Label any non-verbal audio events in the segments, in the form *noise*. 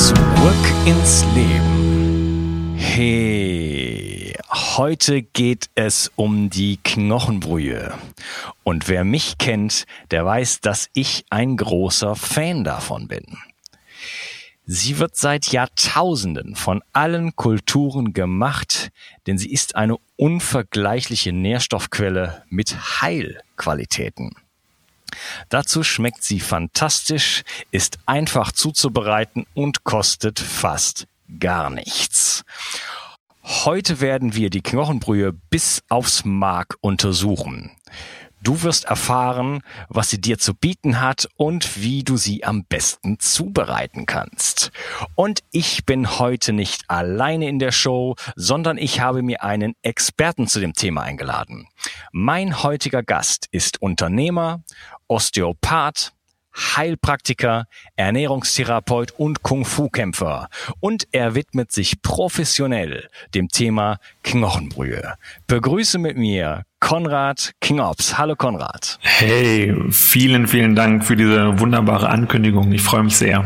Zurück ins Leben. Hey, heute geht es um die Knochenbrühe. Und wer mich kennt, der weiß, dass ich ein großer Fan davon bin. Sie wird seit Jahrtausenden von allen Kulturen gemacht, denn sie ist eine unvergleichliche Nährstoffquelle mit Heilqualitäten. Dazu schmeckt sie fantastisch, ist einfach zuzubereiten und kostet fast gar nichts. Heute werden wir die Knochenbrühe bis aufs Mark untersuchen. Du wirst erfahren, was sie dir zu bieten hat und wie du sie am besten zubereiten kannst. Und ich bin heute nicht alleine in der Show, sondern ich habe mir einen Experten zu dem Thema eingeladen. Mein heutiger Gast ist Unternehmer, Osteopath, Heilpraktiker, Ernährungstherapeut und Kung-Fu-Kämpfer. Und er widmet sich professionell dem Thema Knochenbrühe. Begrüße mit mir Konrad Kingops. Hallo Konrad. Hey, vielen, vielen Dank für diese wunderbare Ankündigung. Ich freue mich sehr.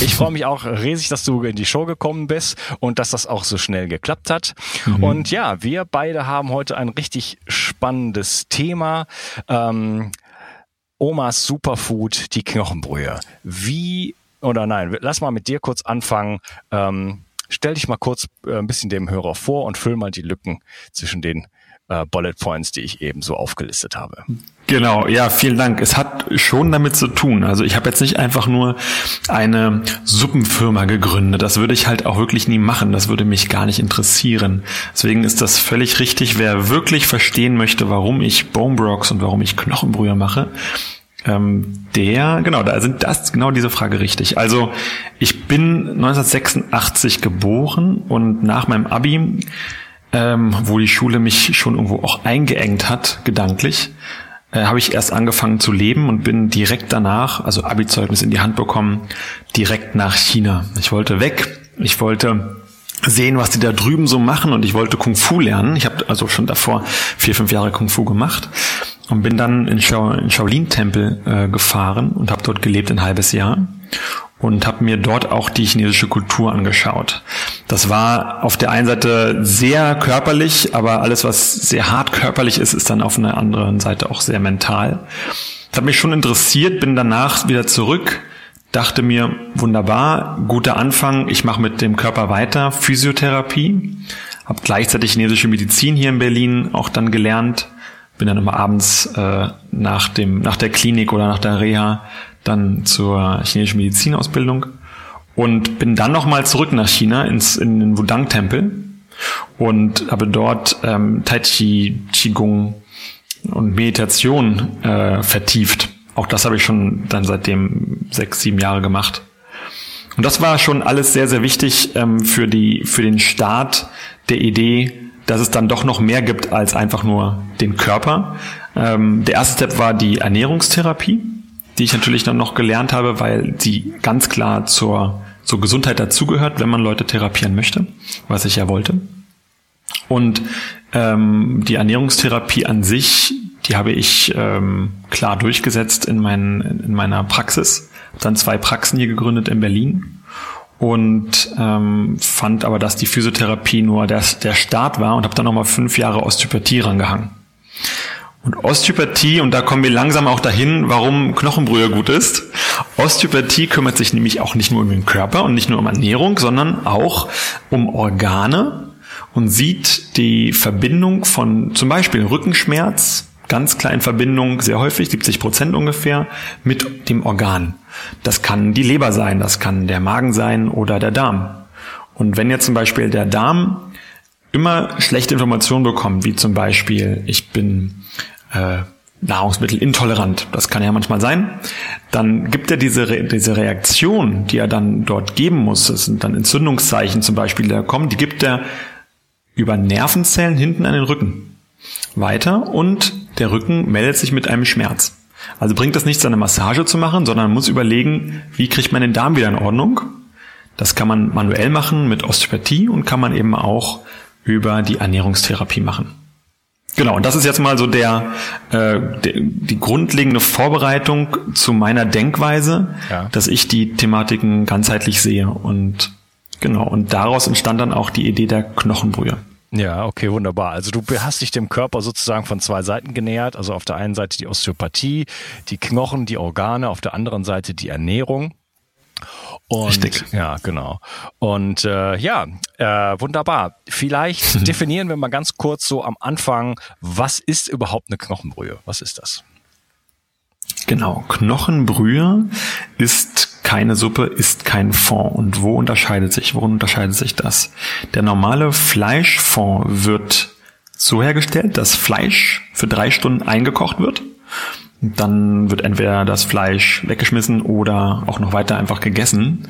Ich freue mich auch riesig, dass du in die Show gekommen bist und dass das auch so schnell geklappt hat. Mhm. Und ja, wir beide haben heute ein richtig spannendes Thema. Ähm, Omas Superfood, die Knochenbrühe. Wie, oder nein, lass mal mit dir kurz anfangen. Ähm, stell dich mal kurz äh, ein bisschen dem Hörer vor und füll mal die Lücken zwischen den äh, Bullet Points, die ich eben so aufgelistet habe. Genau, ja, vielen Dank. Es hat schon damit zu tun. Also ich habe jetzt nicht einfach nur eine Suppenfirma gegründet. Das würde ich halt auch wirklich nie machen. Das würde mich gar nicht interessieren. Deswegen ist das völlig richtig. Wer wirklich verstehen möchte, warum ich Bone Brocks und warum ich Knochenbrühe mache, ähm, der, genau, da sind das genau diese Frage richtig. Also ich bin 1986 geboren und nach meinem Abi, ähm, wo die Schule mich schon irgendwo auch eingeengt hat, gedanklich, äh, habe ich erst angefangen zu leben und bin direkt danach, also Abi-Zeugnis in die Hand bekommen, direkt nach China. Ich wollte weg, ich wollte sehen, was die da drüben so machen und ich wollte Kung Fu lernen. Ich habe also schon davor vier, fünf Jahre Kung Fu gemacht und bin dann in, Shao, in Shaolin-Tempel äh, gefahren und habe dort gelebt ein halbes Jahr und habe mir dort auch die chinesische Kultur angeschaut. Das war auf der einen Seite sehr körperlich, aber alles, was sehr hart körperlich ist, ist dann auf einer anderen Seite auch sehr mental. Das hat mich schon interessiert, bin danach wieder zurück, dachte mir, wunderbar, guter Anfang, ich mache mit dem Körper weiter, Physiotherapie, habe gleichzeitig chinesische Medizin hier in Berlin auch dann gelernt, bin dann immer abends äh, nach dem nach der Klinik oder nach der Reha dann zur chinesischen Medizinausbildung und bin dann nochmal zurück nach China ins, in den Wudang-Tempel und habe dort ähm, Tai Chi, Qigong und Meditation äh, vertieft. Auch das habe ich schon dann seitdem sechs, sieben Jahre gemacht. Und das war schon alles sehr, sehr wichtig ähm, für, die, für den Start der Idee, dass es dann doch noch mehr gibt als einfach nur den Körper. Ähm, der erste Step war die Ernährungstherapie die ich natürlich dann noch gelernt habe, weil sie ganz klar zur, zur Gesundheit dazugehört, wenn man Leute therapieren möchte, was ich ja wollte. Und ähm, die Ernährungstherapie an sich, die habe ich ähm, klar durchgesetzt in, mein, in meiner Praxis. Dann zwei Praxen hier gegründet in Berlin und ähm, fand aber, dass die Physiotherapie nur der, der Start war und habe dann nochmal fünf Jahre Osteopathie rangehangen. Und Osteopathie, und da kommen wir langsam auch dahin, warum Knochenbrühe gut ist. Osteopathie kümmert sich nämlich auch nicht nur um den Körper und nicht nur um Ernährung, sondern auch um Organe und sieht die Verbindung von zum Beispiel Rückenschmerz, ganz in Verbindung, sehr häufig, 70 Prozent ungefähr, mit dem Organ. Das kann die Leber sein, das kann der Magen sein oder der Darm. Und wenn jetzt zum Beispiel der Darm immer schlechte Informationen bekommt, wie zum Beispiel, ich bin äh, Nahrungsmittelintolerant. Das kann ja manchmal sein. Dann gibt er diese, Re diese Reaktion, die er dann dort geben muss. Das sind dann Entzündungszeichen zum Beispiel, die da kommen. Die gibt er über Nervenzellen hinten an den Rücken weiter und der Rücken meldet sich mit einem Schmerz. Also bringt das nichts, eine Massage zu machen, sondern man muss überlegen, wie kriegt man den Darm wieder in Ordnung. Das kann man manuell machen mit Osteopathie und kann man eben auch über die Ernährungstherapie machen. Genau, und das ist jetzt mal so der, äh, der die grundlegende Vorbereitung zu meiner Denkweise, ja. dass ich die Thematiken ganzheitlich sehe und genau und daraus entstand dann auch die Idee der Knochenbrühe. Ja, okay, wunderbar. Also du hast dich dem Körper sozusagen von zwei Seiten genähert. Also auf der einen Seite die Osteopathie, die Knochen, die Organe, auf der anderen Seite die Ernährung. Und, Richtig. Ja, genau. Und äh, ja, äh, wunderbar. Vielleicht *laughs* definieren wir mal ganz kurz so am Anfang, was ist überhaupt eine Knochenbrühe? Was ist das? Genau, Knochenbrühe ist keine Suppe, ist kein Fond. Und wo unterscheidet sich, worin unterscheidet sich das? Der normale Fleischfond wird so hergestellt, dass Fleisch für drei Stunden eingekocht wird. Dann wird entweder das Fleisch weggeschmissen oder auch noch weiter einfach gegessen.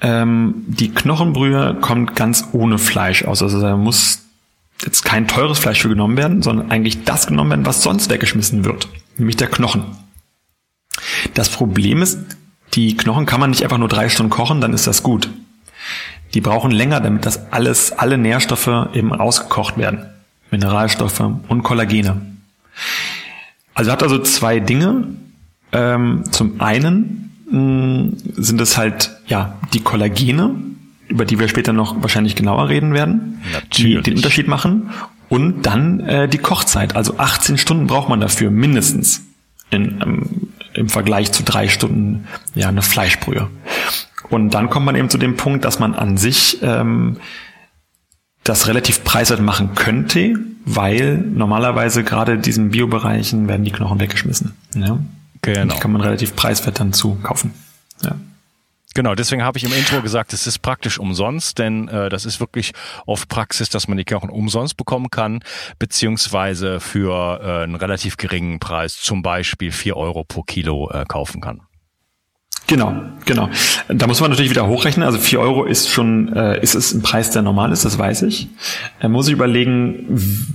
Ähm, die Knochenbrühe kommt ganz ohne Fleisch aus. Also da muss jetzt kein teures Fleisch für genommen werden, sondern eigentlich das genommen werden, was sonst weggeschmissen wird, nämlich der Knochen. Das Problem ist, die Knochen kann man nicht einfach nur drei Stunden kochen, dann ist das gut. Die brauchen länger, damit das alles, alle Nährstoffe eben ausgekocht werden. Mineralstoffe und Kollagene. Also hat also zwei Dinge. Ähm, zum einen mh, mm, sind es halt ja die Kollagene, über die wir später noch wahrscheinlich genauer reden werden, Natürlich. die den Unterschied machen. Und dann äh, die Kochzeit. Also 18 Stunden braucht man dafür mindestens in, ähm, im Vergleich zu drei Stunden ja eine Fleischbrühe. Und dann kommt man eben zu dem Punkt, dass man an sich ähm, das relativ preiswert machen könnte, weil normalerweise gerade in diesen Biobereichen werden die Knochen weggeschmissen. Ja? Genau. Die kann man relativ preiswert dann zukaufen. Ja. Genau, deswegen habe ich im Intro gesagt, es ist praktisch umsonst, denn äh, das ist wirklich oft Praxis, dass man die Knochen umsonst bekommen kann, beziehungsweise für äh, einen relativ geringen Preis, zum Beispiel vier Euro pro Kilo, äh, kaufen kann. Genau, genau. Da muss man natürlich wieder hochrechnen. Also vier Euro ist schon, äh, ist es ein Preis, der normal ist, das weiß ich. Da muss ich überlegen,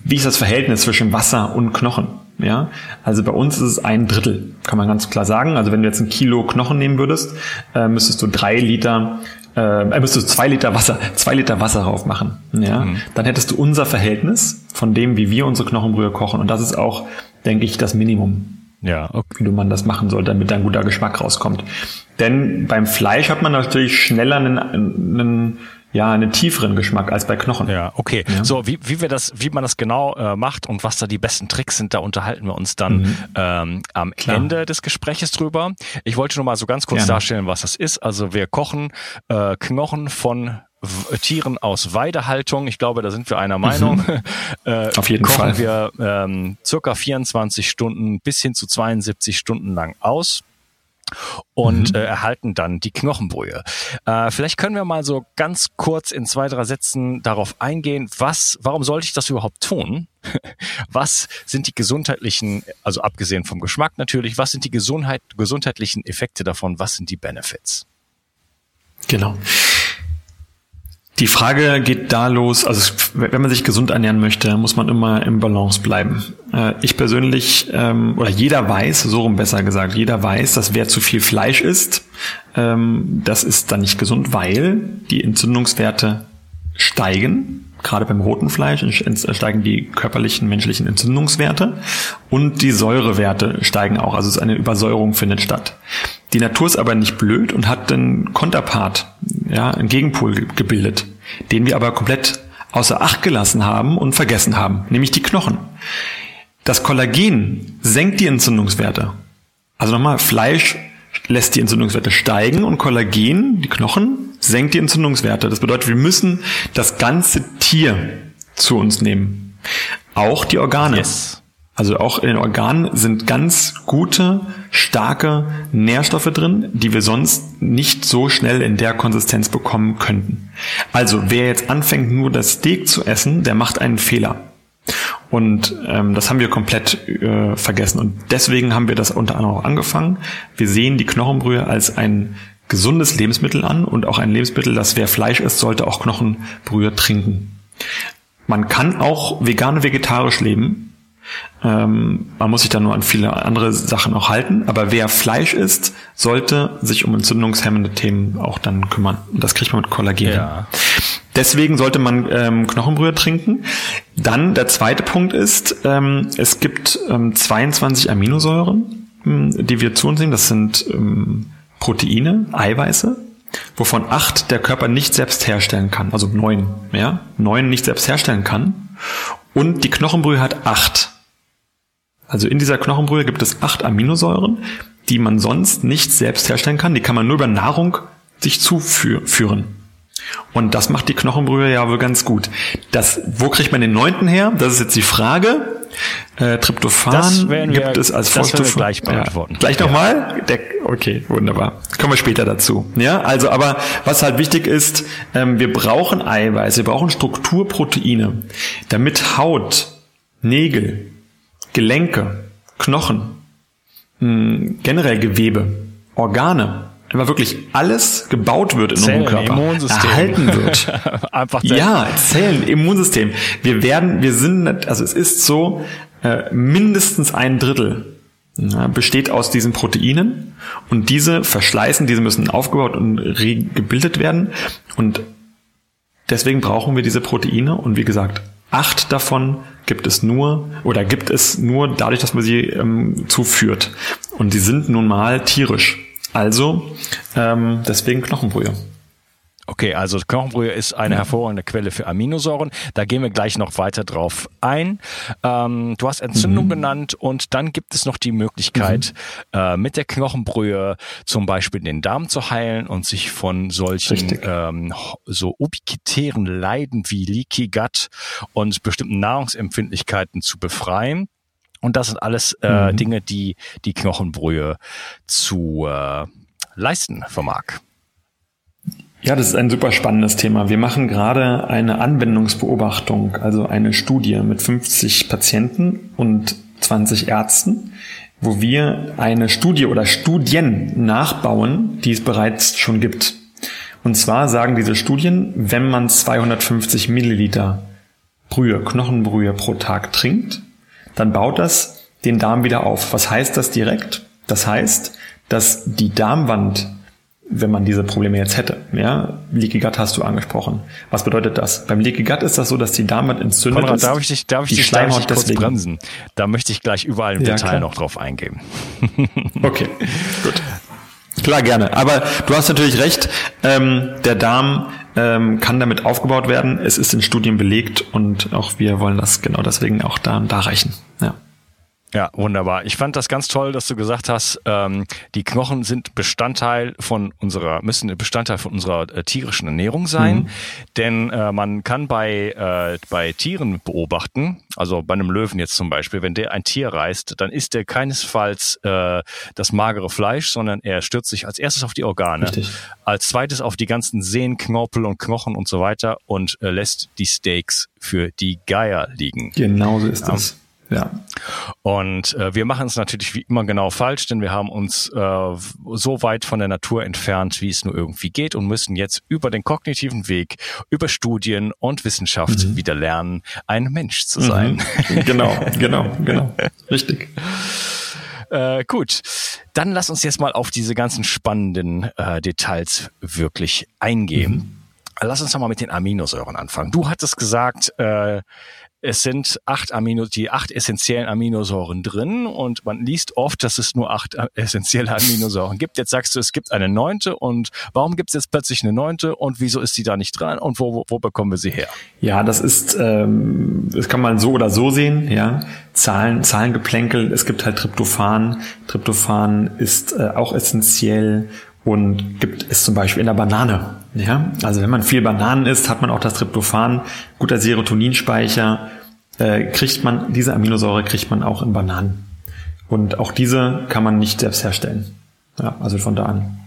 wie ist das Verhältnis zwischen Wasser und Knochen? Ja, also bei uns ist es ein Drittel, kann man ganz klar sagen. Also wenn du jetzt ein Kilo Knochen nehmen würdest, äh, müsstest du drei Liter, äh, müsstest du zwei Liter Wasser, zwei Liter Wasser drauf machen. Ja, mhm. dann hättest du unser Verhältnis von dem, wie wir unsere Knochenbrühe kochen. Und das ist auch, denke ich, das Minimum. Ja, okay. wie man das machen soll, damit ein guter Geschmack rauskommt. Denn beim Fleisch hat man natürlich schneller einen, einen ja, einen tieferen Geschmack als bei Knochen. Ja, okay. Ja. So, wie, wie wir das, wie man das genau äh, macht und was da die besten Tricks sind, da unterhalten wir uns dann mhm. ähm, am Klar. Ende des Gespräches drüber. Ich wollte nur mal so ganz kurz Gerne. darstellen, was das ist. Also wir kochen äh, Knochen von Tieren aus Weidehaltung. Ich glaube, da sind wir einer Meinung. Mhm. *laughs* äh, Auf jeden kochen Fall. wir ähm, circa 24 Stunden bis hin zu 72 Stunden lang aus und mhm. äh, erhalten dann die Knochenbrühe. Äh, vielleicht können wir mal so ganz kurz in zwei, drei Sätzen darauf eingehen, was, warum sollte ich das überhaupt tun? *laughs* was sind die gesundheitlichen, also abgesehen vom Geschmack natürlich, was sind die Gesundheit, gesundheitlichen Effekte davon? Was sind die Benefits? Genau. Die Frage geht da los, also wenn man sich gesund ernähren möchte, muss man immer im Balance bleiben. Äh, ich persönlich, ähm, oder jeder weiß, so rum besser gesagt, jeder weiß, dass wer zu viel Fleisch isst, ähm, das ist dann nicht gesund, weil die Entzündungswerte steigen. Gerade beim roten Fleisch steigen die körperlichen menschlichen Entzündungswerte und die Säurewerte steigen auch. Also es ist eine Übersäuerung findet statt. Die Natur ist aber nicht blöd und hat einen Konterpart, ja, einen Gegenpol gebildet, den wir aber komplett außer Acht gelassen haben und vergessen haben, nämlich die Knochen. Das Kollagen senkt die Entzündungswerte. Also nochmal, Fleisch lässt die Entzündungswerte steigen und Kollagen, die Knochen, senkt die Entzündungswerte. Das bedeutet, wir müssen das ganze Tier zu uns nehmen. Auch die Organe. Yes. Also auch in den Organen sind ganz gute, starke Nährstoffe drin, die wir sonst nicht so schnell in der Konsistenz bekommen könnten. Also wer jetzt anfängt, nur das Steak zu essen, der macht einen Fehler. Und ähm, das haben wir komplett äh, vergessen. Und deswegen haben wir das unter anderem auch angefangen. Wir sehen die Knochenbrühe als ein gesundes Lebensmittel an und auch ein Lebensmittel, das wer Fleisch isst, sollte auch Knochenbrühe trinken. Man kann auch vegan vegetarisch leben. Ähm, man muss sich da nur an viele andere Sachen auch halten. Aber wer Fleisch isst, sollte sich um entzündungshemmende Themen auch dann kümmern. Und das kriegt man mit Kollagen. Ja. Deswegen sollte man ähm, Knochenbrühe trinken. Dann der zweite Punkt ist, ähm, es gibt ähm, 22 Aminosäuren, ähm, die wir zu uns nehmen. Das sind ähm, Proteine, Eiweiße, wovon acht der Körper nicht selbst herstellen kann. Also neun, ja, neun nicht selbst herstellen kann. Und die Knochenbrühe hat acht. Also in dieser Knochenbrühe gibt es acht Aminosäuren, die man sonst nicht selbst herstellen kann. Die kann man nur über Nahrung sich zuführen. Und das macht die Knochenbrühe ja wohl ganz gut. Das, wo kriegt man den neunten her? Das ist jetzt die Frage. Äh, Tryptophan wir, gibt es als Volkstoff. gleich beantworten. Ja. Gleich nochmal? Ja. Okay, wunderbar. Kommen wir später dazu. Ja, also, aber was halt wichtig ist, ähm, wir brauchen Eiweiß, wir brauchen Strukturproteine, damit Haut, Nägel, Gelenke, Knochen, mh, generell Gewebe, Organe wenn wirklich alles gebaut wird in Zellen, unserem Körper, Immunsystem. erhalten wird. *laughs* Einfach ja, Zellen, Immunsystem. Wir werden, wir sind, also es ist so, äh, mindestens ein Drittel ja, besteht aus diesen Proteinen und diese verschleißen, diese müssen aufgebaut und gebildet werden und deswegen brauchen wir diese Proteine und wie gesagt, acht davon gibt es nur oder gibt es nur dadurch, dass man sie ähm, zuführt und die sind nun mal tierisch. Also ähm, deswegen Knochenbrühe. Okay, also Knochenbrühe ist eine hervorragende Quelle für Aminosäuren. Da gehen wir gleich noch weiter drauf ein. Ähm, du hast Entzündung mhm. genannt und dann gibt es noch die Möglichkeit, mhm. äh, mit der Knochenbrühe zum Beispiel den Darm zu heilen und sich von solchen ähm, so ubiquitären Leiden wie Leaky Gut und bestimmten Nahrungsempfindlichkeiten zu befreien. Und das sind alles äh, mhm. Dinge, die die Knochenbrühe zu äh, leisten vermag. Ja, das ist ein super spannendes Thema. Wir machen gerade eine Anwendungsbeobachtung, also eine Studie mit 50 Patienten und 20 Ärzten, wo wir eine Studie oder Studien nachbauen, die es bereits schon gibt. Und zwar sagen diese Studien, wenn man 250 Milliliter Brühe, Knochenbrühe pro Tag trinkt, dann baut das den Darm wieder auf. Was heißt das direkt? Das heißt, dass die Darmwand, wenn man diese Probleme jetzt hätte, ja, Leaky Gut hast du angesprochen. Was bedeutet das? Beim Leaky Gut ist das so, dass die Darmwand entzündet Konrad, ist. Darf ich dich, darf ich die dich, Schleimhaut darf ich kurz bremsen? Da möchte ich gleich überall im ja, Detail klar. noch drauf eingehen. *laughs* okay, gut. Klar, gerne. Aber du hast natürlich recht. Ähm, der Darm ähm, kann damit aufgebaut werden. Es ist in Studien belegt und auch wir wollen das genau deswegen auch da, da reichen. Ja. Ja, wunderbar. Ich fand das ganz toll, dass du gesagt hast, ähm, die Knochen sind Bestandteil von unserer, müssen Bestandteil von unserer äh, tierischen Ernährung sein. Mhm. Denn äh, man kann bei, äh, bei Tieren beobachten, also bei einem Löwen jetzt zum Beispiel, wenn der ein Tier reißt, dann isst er keinesfalls äh, das magere Fleisch, sondern er stürzt sich als erstes auf die Organe, Richtig. als zweites auf die ganzen Sehnen, Knorpel und Knochen und so weiter und äh, lässt die Steaks für die Geier liegen. Genau so ist das. Ja. Und äh, wir machen es natürlich wie immer genau falsch, denn wir haben uns äh, so weit von der Natur entfernt, wie es nur irgendwie geht und müssen jetzt über den kognitiven Weg, über Studien und Wissenschaft mhm. wieder lernen, ein Mensch zu sein. Mhm. Genau, genau, genau. Richtig. *laughs* Äh, gut, dann lass uns jetzt mal auf diese ganzen spannenden äh, Details wirklich eingehen. Mhm. Lass uns doch mal mit den Aminosäuren anfangen. Du hattest gesagt, äh, es sind acht Amino, die acht essentiellen Aminosäuren drin und man liest oft, dass es nur acht essentielle Aminosäuren gibt. Jetzt sagst du, es gibt eine neunte und warum gibt es jetzt plötzlich eine neunte und wieso ist sie da nicht dran und wo, wo, wo bekommen wir sie her? Ja, das ist, ähm, das kann man so oder so sehen, ja. Zahlen, Zahlengeplänkel, es gibt halt Tryptophan. Tryptophan ist äh, auch essentiell und gibt es zum Beispiel in der Banane. Ja, also wenn man viel Bananen isst, hat man auch das Tryptophan, guter Serotoninspeicher, äh, kriegt man, diese Aminosäure kriegt man auch in Bananen. Und auch diese kann man nicht selbst herstellen. Ja, also von da an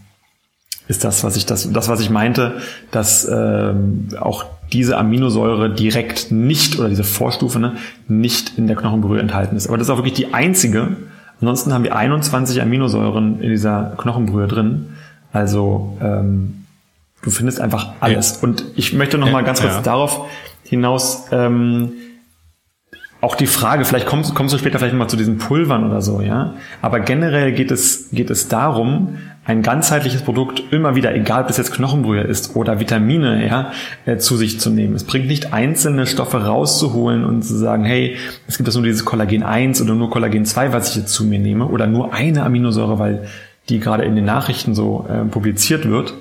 ist das, was ich das, das was ich meinte, dass ähm, auch diese Aminosäure direkt nicht oder diese Vorstufe ne, nicht in der Knochenbrühe enthalten ist. Aber das ist auch wirklich die einzige. Ansonsten haben wir 21 Aminosäuren in dieser Knochenbrühe drin. Also ähm, du findest einfach alles. Ja. Und ich möchte noch mal ganz kurz ja. darauf hinaus ähm, auch die Frage, vielleicht kommst, kommst du später vielleicht mal zu diesen Pulvern oder so, ja. Aber generell geht es, geht es darum, ein ganzheitliches Produkt immer wieder, egal ob es jetzt Knochenbrühe ist oder Vitamine, ja, äh, zu sich zu nehmen. Es bringt nicht einzelne Stoffe rauszuholen und zu sagen, hey, es gibt das nur dieses Kollagen 1 oder nur Kollagen 2, was ich jetzt zu mir nehme oder nur eine Aminosäure, weil die gerade in den Nachrichten so äh, publiziert wird,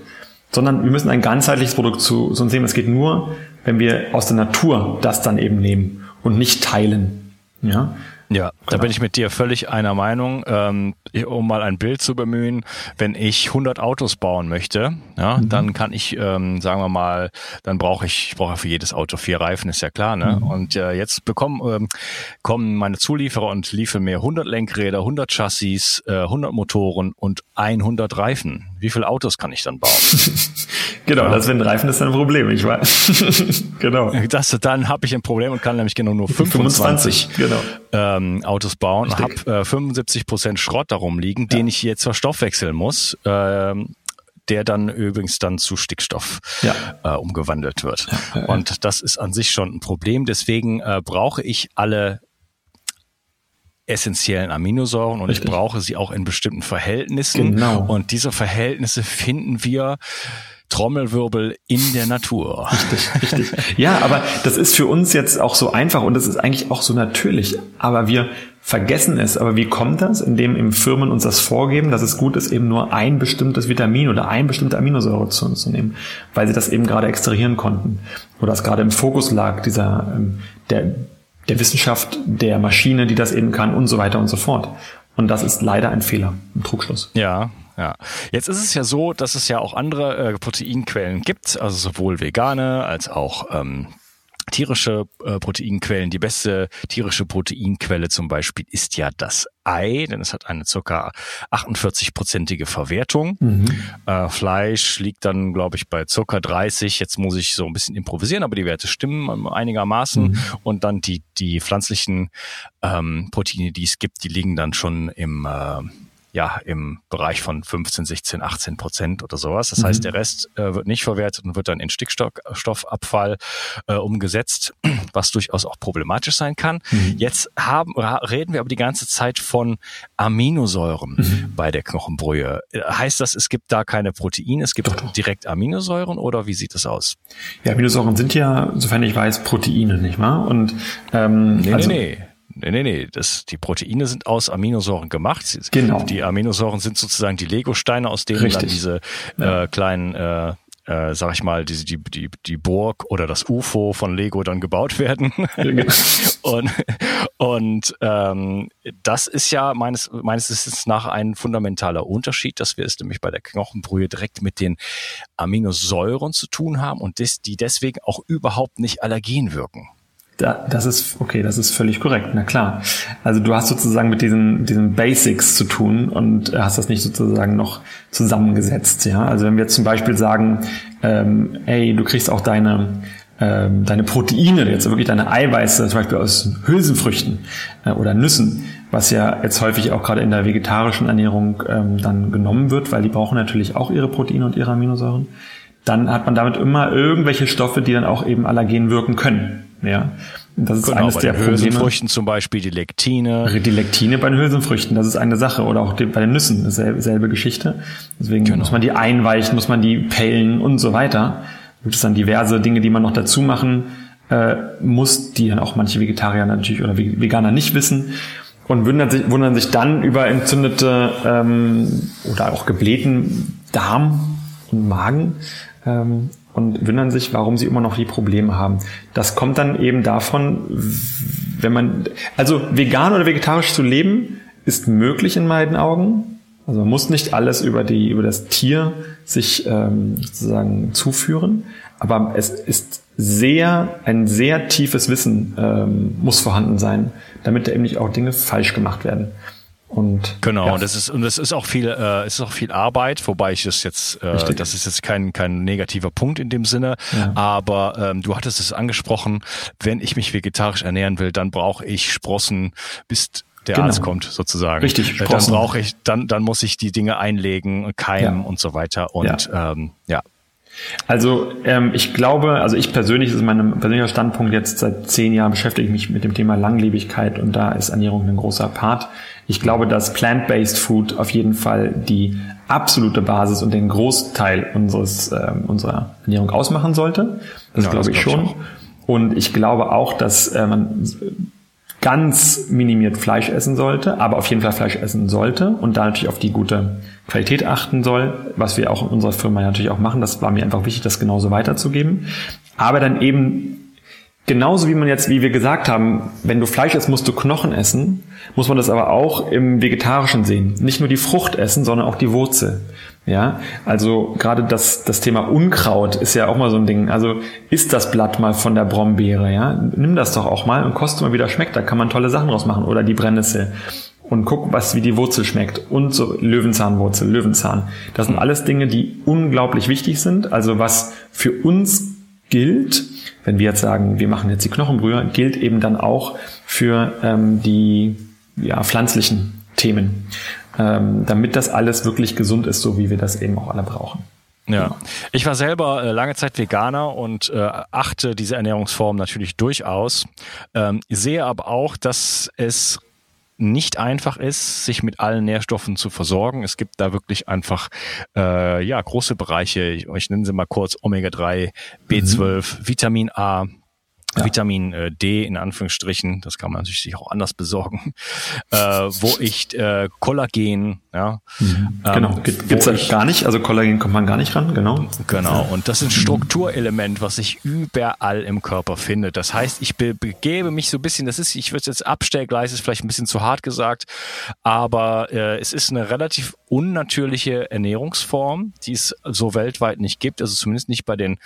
sondern wir müssen ein ganzheitliches Produkt zu, uns nehmen. Es geht nur, wenn wir aus der Natur das dann eben nehmen und nicht teilen. Ja, ja, da genau. bin ich mit dir völlig einer Meinung. Ähm, um mal ein Bild zu bemühen, wenn ich 100 Autos bauen möchte, ja, mhm. dann kann ich, ähm, sagen wir mal, dann brauche ich, ich brauche für jedes Auto vier Reifen, ist ja klar. Ne? Mhm. Und äh, jetzt bekommen, ähm, kommen meine Zulieferer und liefern mir 100 Lenkräder, 100 Chassis, äh, 100 Motoren und 100 Reifen. Wie viele Autos kann ich dann bauen? *laughs* genau, ja. das mit Reifen ist ein Problem, ich weiß. *laughs* genau. Das, dann habe ich ein Problem und kann nämlich genau nur 25, 25 genau. Ähm, Autos bauen und habe äh, 75 Prozent Schrott darum liegen, ja. den ich jetzt verstoffwechseln muss. Ähm, der dann übrigens dann zu Stickstoff ja. äh, umgewandelt wird. Ja, ja, und das ist an sich schon ein Problem. Deswegen äh, brauche ich alle essentiellen Aminosäuren und Richtig. ich brauche sie auch in bestimmten Verhältnissen. Genau. Und diese Verhältnisse finden wir Trommelwirbel in der Natur. Richtig, richtig. Ja, aber das ist für uns jetzt auch so einfach und das ist eigentlich auch so natürlich. Aber wir vergessen es. Aber wie kommt das? Indem im Firmen uns das vorgeben, dass es gut ist, eben nur ein bestimmtes Vitamin oder ein bestimmte Aminosäure zu uns zu nehmen, weil sie das eben gerade extrahieren konnten. Oder es gerade im Fokus lag, dieser, ähm, der, der Wissenschaft, der Maschine, die das eben kann und so weiter und so fort. Und das ist leider ein Fehler, ein Trugschluss. Ja, ja. Jetzt ist es ja so, dass es ja auch andere äh, Proteinquellen gibt, also sowohl vegane als auch ähm, tierische äh, Proteinquellen. Die beste tierische Proteinquelle zum Beispiel ist ja das Ei, denn es hat eine circa 48-prozentige Verwertung. Mhm. Äh, Fleisch liegt dann, glaube ich, bei circa 30. Jetzt muss ich so ein bisschen improvisieren, aber die Werte stimmen einigermaßen. Mhm. Und dann die, die pflanzlichen ähm, Proteine, die es gibt, die liegen dann schon im äh, ja im Bereich von 15, 16, 18 Prozent oder sowas. Das mhm. heißt, der Rest äh, wird nicht verwertet und wird dann in Stickstoffabfall äh, umgesetzt, *clears throat* was durchaus auch problematisch sein kann. Mhm. Jetzt haben, reden wir aber die ganze Zeit von Aminosäuren mhm. bei der Knochenbrühe. Heißt das, es gibt da keine Proteine, es gibt doch, direkt Aminosäuren oder wie sieht das aus? Ja, Aminosäuren sind ja, sofern ich weiß, Proteine, nicht wahr? Und ähm, nee, also, nee, nee. Nee, nee, nee. Das, die Proteine sind aus Aminosäuren gemacht. Genau. Die Aminosäuren sind sozusagen die Lego-Steine, aus denen Richtig. dann diese ja. äh, kleinen äh, äh, sag ich mal, die, die, die, die Burg oder das UFO von Lego dann gebaut *laughs* werden. Genau. und und ähm, das ist ja meines, meines Wissens nach ein fundamentaler Unterschied, dass wir es nämlich bei der Knochenbrühe direkt mit den Aminosäuren zu tun haben und des, die deswegen auch überhaupt nicht allergen wirken. Da, das ist, okay, das ist völlig korrekt, na klar. Also du hast sozusagen mit diesen, diesen Basics zu tun und hast das nicht sozusagen noch zusammengesetzt, ja. Also wenn wir zum Beispiel sagen, ähm, ey, du kriegst auch deine, ähm, deine Proteine, jetzt wirklich deine Eiweiße, zum Beispiel aus Hülsenfrüchten äh, oder Nüssen, was ja jetzt häufig auch gerade in der vegetarischen Ernährung ähm, dann genommen wird, weil die brauchen natürlich auch ihre Proteine und ihre Aminosäuren, dann hat man damit immer irgendwelche Stoffe, die dann auch eben allergen wirken können. Ja. Das ist genau, eines der Probleme. Hülsenfrüchten zum Beispiel, die Lektine. Die Lektine bei den Hülsenfrüchten, das ist eine Sache. Oder auch bei den Nüssen, dasselbe, selbe Geschichte. Deswegen genau. muss man die einweichen, muss man die pellen und so weiter. Gibt es dann diverse Dinge, die man noch dazu machen äh, muss, die dann auch manche Vegetarier natürlich oder Veganer nicht wissen. Und wundern sich, wundern sich dann über entzündete ähm, oder auch geblähten Darm und Magen. Ähm, und wundern sich, warum sie immer noch die Probleme haben. Das kommt dann eben davon, wenn man, also vegan oder vegetarisch zu leben, ist möglich in meinen Augen. Also man muss nicht alles über die, über das Tier sich ähm, sozusagen zuführen, aber es ist sehr, ein sehr tiefes Wissen ähm, muss vorhanden sein, damit da eben nicht auch Dinge falsch gemacht werden. Und, genau, ja. und das ist und das ist auch viel, äh, ist auch viel Arbeit, wobei ich das jetzt, äh, das ist jetzt kein kein negativer Punkt in dem Sinne, ja. aber ähm, du hattest es angesprochen, wenn ich mich vegetarisch ernähren will, dann brauche ich Sprossen, bis der genau. Arzt kommt sozusagen. Richtig. Sprossen. Dann brauche ich, dann dann muss ich die Dinge einlegen keimen ja. und so weiter und ähm, ja also ähm, ich glaube, also ich persönlich, das ist mein persönlicher Standpunkt, jetzt seit zehn Jahren beschäftige ich mich mit dem Thema Langlebigkeit und da ist Ernährung ein großer Part. Ich glaube, dass Plant-Based Food auf jeden Fall die absolute Basis und den Großteil unseres, äh, unserer Ernährung ausmachen sollte. Das ja, glaube ich schon. Ich und ich glaube auch, dass äh, man ganz minimiert Fleisch essen sollte, aber auf jeden Fall Fleisch essen sollte und da natürlich auf die gute Qualität achten soll, was wir auch in unserer Firma natürlich auch machen. Das war mir einfach wichtig, das genauso weiterzugeben. Aber dann eben Genauso wie man jetzt, wie wir gesagt haben, wenn du Fleisch isst, musst du Knochen essen, muss man das aber auch im Vegetarischen sehen. Nicht nur die Frucht essen, sondern auch die Wurzel. Ja, also gerade das, das Thema Unkraut ist ja auch mal so ein Ding. Also isst das Blatt mal von der Brombeere, ja. Nimm das doch auch mal und koste mal, wie das schmeckt. Da kann man tolle Sachen draus machen. Oder die Brennnessel. Und guck, was, wie die Wurzel schmeckt. Und so Löwenzahnwurzel, Löwenzahn. Das sind alles Dinge, die unglaublich wichtig sind. Also was für uns gilt, wenn wir jetzt sagen, wir machen jetzt die Knochenbrühe, gilt eben dann auch für ähm, die ja, pflanzlichen Themen, ähm, damit das alles wirklich gesund ist, so wie wir das eben auch alle brauchen. Ja, ich war selber äh, lange Zeit Veganer und äh, achte diese Ernährungsform natürlich durchaus. Ähm, sehe aber auch, dass es nicht einfach ist, sich mit allen Nährstoffen zu versorgen. Es gibt da wirklich einfach äh, ja große Bereiche. Ich, ich nenne sie mal kurz Omega-3, B12, mhm. Vitamin A, ja. Vitamin äh, D in Anführungsstrichen, das kann man natürlich sich auch anders besorgen, *laughs* äh, wo ich äh, Kollagen, ja, mhm. ähm, genau, Gibt, gibt's halt gar nicht, also Kollagen kommt man gar nicht ran, genau. Genau, und das ist ein Strukturelement, was sich überall im Körper findet. Das heißt, ich be begebe mich so ein bisschen, das ist, ich würde jetzt Abstellgleis ist vielleicht ein bisschen zu hart gesagt, aber äh, es ist eine relativ unnatürliche Ernährungsform, die es so weltweit nicht gibt, also zumindest nicht bei den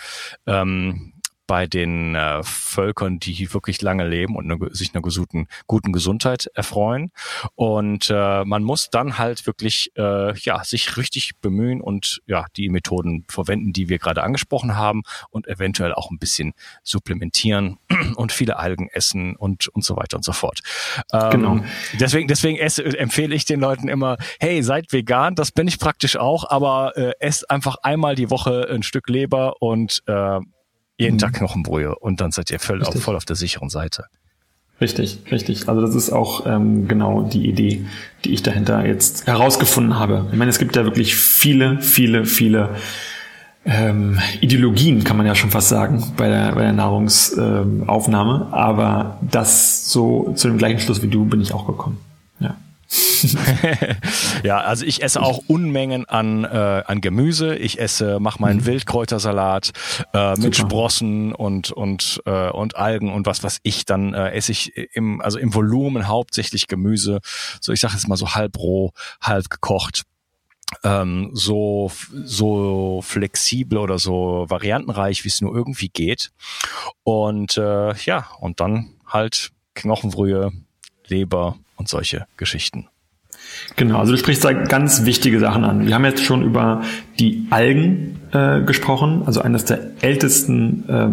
ähm, bei den äh, Völkern, die wirklich lange leben und eine, sich einer guten, guten Gesundheit erfreuen. Und äh, man muss dann halt wirklich äh, ja sich richtig bemühen und ja die Methoden verwenden, die wir gerade angesprochen haben und eventuell auch ein bisschen supplementieren *clears throat* und viele Algen essen und und so weiter und so fort. Ähm, genau. Deswegen deswegen esse, empfehle ich den Leuten immer, hey seid vegan, das bin ich praktisch auch, aber äh, esst einfach einmal die Woche ein Stück Leber und äh, jeden mhm. Tag Knochenbrühe und dann seid ihr voll auf, voll auf der sicheren Seite. Richtig, richtig. Also das ist auch ähm, genau die Idee, die ich dahinter jetzt herausgefunden habe. Ich meine, es gibt ja wirklich viele, viele, viele ähm, Ideologien, kann man ja schon fast sagen, bei der, bei der Nahrungsaufnahme. Ähm, Aber das so zu dem gleichen Schluss wie du bin ich auch gekommen. Ja. *laughs* ja, also ich esse auch Unmengen an, äh, an Gemüse. Ich esse, mache meinen mhm. Wildkräutersalat äh, mit Sprossen und und äh, und Algen und was was ich dann äh, esse ich im also im Volumen hauptsächlich Gemüse. So ich sage jetzt mal so halb roh, halb gekocht. Ähm, so so flexibel oder so variantenreich, wie es nur irgendwie geht. Und äh, ja, und dann halt Knochenbrühe, Leber und solche Geschichten. Genau, also du sprichst da ganz wichtige Sachen an. Wir haben jetzt schon über die Algen äh, gesprochen, also eines der ältesten äh,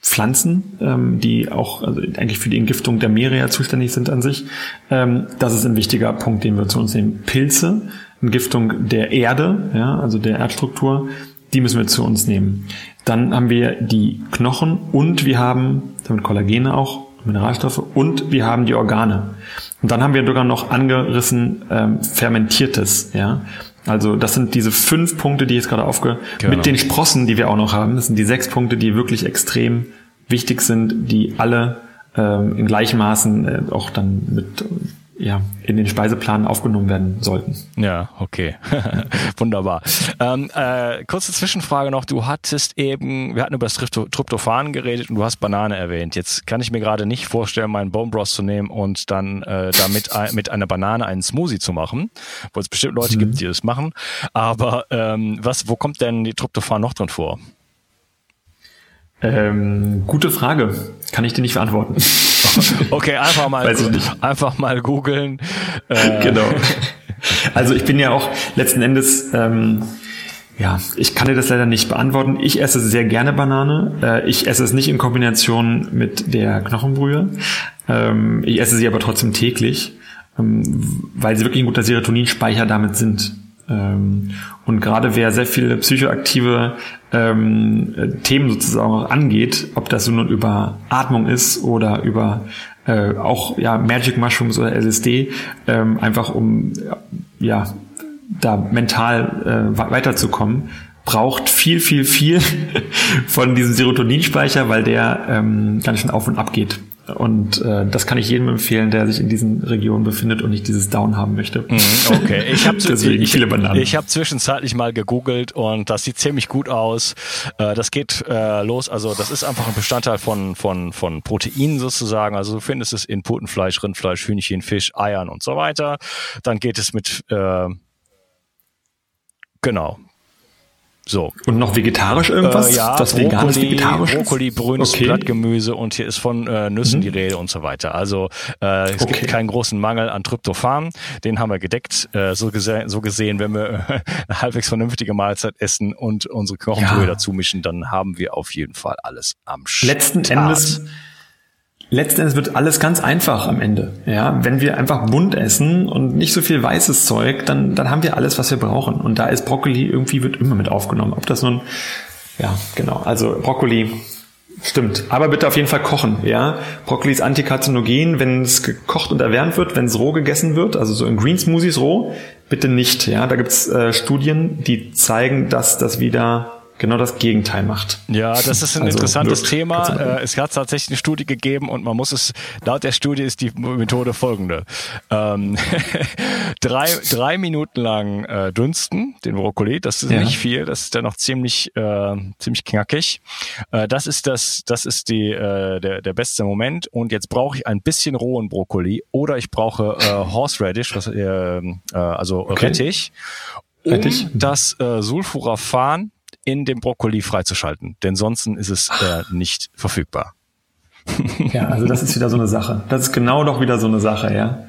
Pflanzen, ähm, die auch also eigentlich für die Entgiftung der Meere ja zuständig sind an sich. Ähm, das ist ein wichtiger Punkt, den wir zu uns nehmen. Pilze, Entgiftung der Erde, ja, also der Erdstruktur, die müssen wir zu uns nehmen. Dann haben wir die Knochen und wir haben, damit Kollagene auch, Mineralstoffe und wir haben die Organe. Und dann haben wir sogar noch angerissen ähm, fermentiertes, ja. Also das sind diese fünf Punkte, die ich jetzt gerade aufge... Genau. Mit den Sprossen, die wir auch noch haben. Das sind die sechs Punkte, die wirklich extrem wichtig sind, die alle ähm, in gleichem Maßen äh, auch dann mit ja, in den Speiseplan aufgenommen werden sollten. Ja, okay. *laughs* Wunderbar. Ähm, äh, kurze Zwischenfrage noch. Du hattest eben, wir hatten über das Tryptophan geredet und du hast Banane erwähnt. Jetzt kann ich mir gerade nicht vorstellen, meinen Bone Broth zu nehmen und dann äh, damit mit einer Banane einen Smoothie zu machen, wo es bestimmt Leute mhm. gibt, die das machen. Aber ähm, was, wo kommt denn die Tryptophan noch drin vor? Ähm, gute Frage. Kann ich dir nicht beantworten. *laughs* okay, einfach mal, Weiß ich nicht. einfach mal googeln. Äh, genau. *laughs* Also ich bin ja auch letzten Endes, ähm, ja, ich kann dir das leider nicht beantworten. Ich esse sehr gerne Banane. Äh, ich esse es nicht in Kombination mit der Knochenbrühe. Ähm, ich esse sie aber trotzdem täglich, ähm, weil sie wirklich ein guter Serotoninspeicher damit sind. Ähm, und gerade wer sehr viele psychoaktive ähm, Themen sozusagen angeht, ob das nun über Atmung ist oder über äh, auch ja Magic Mushrooms oder LSD, ähm, einfach um ja da mental äh, weiterzukommen, braucht viel, viel, viel *laughs* von diesem Serotoninspeicher, weil der ähm, ganz schön auf und ab geht. Und äh, das kann ich jedem empfehlen, der sich in diesen Regionen befindet und nicht dieses Down haben möchte. Mhm, okay, ich habe *laughs* Deswegen viele Bananen. Ich, ich habe zwischenzeitlich mal gegoogelt und das sieht ziemlich gut aus. Äh, das geht äh, los, also das ist einfach ein Bestandteil von von von Proteinen sozusagen. Also du findest es in Putenfleisch, Rindfleisch, Hühnchen, Fisch, Eiern und so weiter. Dann geht es mit äh, Genau. So. Und noch vegetarisch irgendwas? Äh, ja, was veganes vegetarisch? Brokkoli, grünes okay. Blattgemüse und hier ist von äh, Nüssen mhm. die Rede und so weiter. Also äh, es okay. gibt keinen großen Mangel an Tryptophan, den haben wir gedeckt. Äh, so, gese so gesehen, wenn wir äh, *laughs* eine halbwegs vernünftige Mahlzeit essen und unsere Knochenbrühe ja. dazu mischen, dann haben wir auf jeden Fall alles am Start. Letzten Endes Letzten Endes wird alles ganz einfach am Ende. Ja, wenn wir einfach bunt essen und nicht so viel weißes Zeug, dann, dann haben wir alles, was wir brauchen. Und da ist Brokkoli irgendwie wird immer mit aufgenommen. Ob das nun, ja, genau. Also Brokkoli stimmt. Aber bitte auf jeden Fall kochen. Ja, Brokkoli ist antikarzinogen, wenn es gekocht und erwärmt wird, wenn es roh gegessen wird, also so in Green Smoothies roh, bitte nicht. Ja, da gibt's äh, Studien, die zeigen, dass das wieder genau das Gegenteil macht. Ja, das ist ein also interessantes wirkt, Thema. Äh, es hat tatsächlich eine Studie gegeben und man muss es, laut der Studie ist die Methode folgende. Ähm, *laughs* drei, drei Minuten lang äh, dünsten, den Brokkoli, das ist ja. nicht viel, das ist dann noch ziemlich, äh, ziemlich knackig. Äh, das ist das, das ist die, äh, der, der beste Moment und jetzt brauche ich ein bisschen rohen Brokkoli oder ich brauche äh, Horseradish, was, äh, äh, also okay. Rettich um das äh, Sulforaphan in dem Brokkoli freizuschalten, denn sonst ist es äh, nicht verfügbar. Ja, also das ist wieder so eine Sache. Das ist genau doch wieder so eine Sache, ja.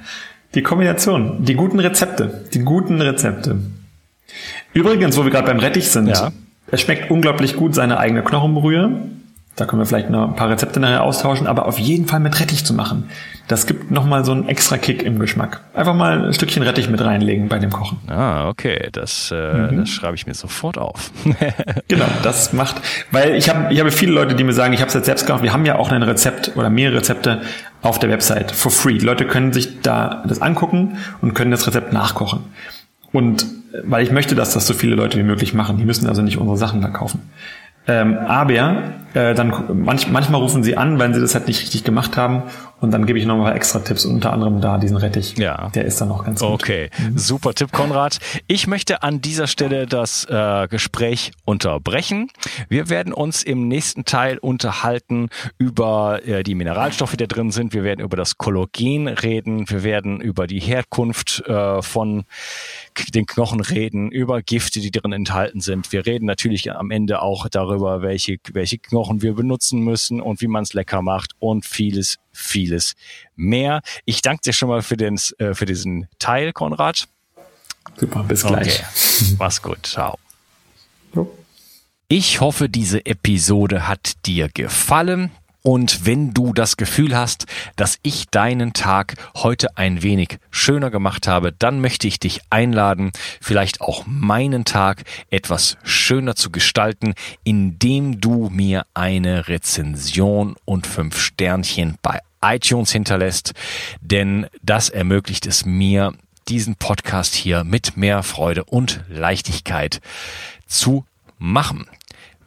Die Kombination, die guten Rezepte, die guten Rezepte. Übrigens, wo wir gerade beim Rettich sind, ja. es schmeckt unglaublich gut seine eigene Knochenbrühe. Da können wir vielleicht noch ein paar Rezepte nachher austauschen, aber auf jeden Fall mit Rettich zu machen. Das gibt nochmal so einen extra Kick im Geschmack. Einfach mal ein Stückchen Rettich mit reinlegen bei dem Kochen. Ah, okay. Das, äh, mhm. das schreibe ich mir sofort auf. *laughs* genau, das macht, weil ich habe ich habe viele Leute, die mir sagen, ich habe es jetzt selbst gemacht. Wir haben ja auch ein Rezept oder mehrere Rezepte auf der Website for free. Die Leute können sich da das angucken und können das Rezept nachkochen. Und äh, weil ich möchte, dass das so viele Leute wie möglich machen. Die müssen also nicht unsere Sachen da kaufen. Ähm, aber äh, dann manch, manchmal rufen sie an, wenn sie das halt nicht richtig gemacht haben und dann gebe ich noch mal extra Tipps unter anderem da diesen Rettich. Ja. Der ist dann noch ganz gut. Okay, mhm. super Tipp, Konrad. Ich möchte an dieser Stelle das äh, Gespräch unterbrechen. Wir werden uns im nächsten Teil unterhalten über äh, die Mineralstoffe, die da drin sind. Wir werden über das Kollagen reden. Wir werden über die Herkunft äh, von den Knochen reden, über Gifte, die drin enthalten sind. Wir reden natürlich am Ende auch darüber, welche, welche Knochen wir benutzen müssen und wie man es lecker macht und vieles, vieles mehr. Ich danke dir schon mal für, den, äh, für diesen Teil, Konrad. Super, bis gleich. Okay. *laughs* Mach's gut. Ciao. Ich hoffe, diese Episode hat dir gefallen. Und wenn du das Gefühl hast, dass ich deinen Tag heute ein wenig schöner gemacht habe, dann möchte ich dich einladen, vielleicht auch meinen Tag etwas schöner zu gestalten, indem du mir eine Rezension und fünf Sternchen bei iTunes hinterlässt, denn das ermöglicht es mir, diesen Podcast hier mit mehr Freude und Leichtigkeit zu machen.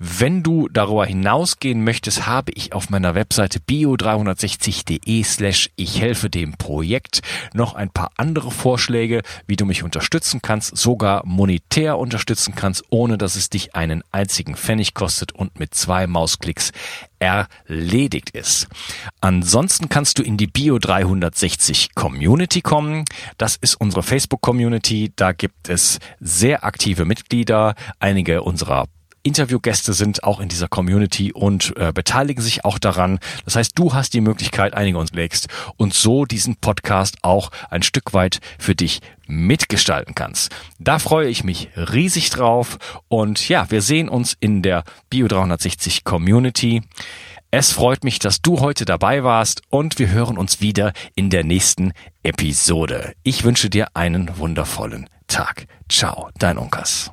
Wenn du darüber hinausgehen möchtest, habe ich auf meiner Webseite bio360.de slash ich helfe dem Projekt noch ein paar andere Vorschläge, wie du mich unterstützen kannst, sogar monetär unterstützen kannst, ohne dass es dich einen einzigen Pfennig kostet und mit zwei Mausklicks erledigt ist. Ansonsten kannst du in die Bio 360 Community kommen. Das ist unsere Facebook Community. Da gibt es sehr aktive Mitglieder. Einige unserer Interviewgäste sind auch in dieser Community und äh, beteiligen sich auch daran. Das heißt, du hast die Möglichkeit, einige uns legst und so diesen Podcast auch ein Stück weit für dich mitgestalten kannst. Da freue ich mich riesig drauf und ja, wir sehen uns in der Bio 360 Community. Es freut mich, dass du heute dabei warst und wir hören uns wieder in der nächsten Episode. Ich wünsche dir einen wundervollen Tag. Ciao, dein Unkas.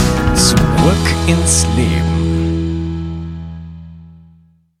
Zurück ins Leben.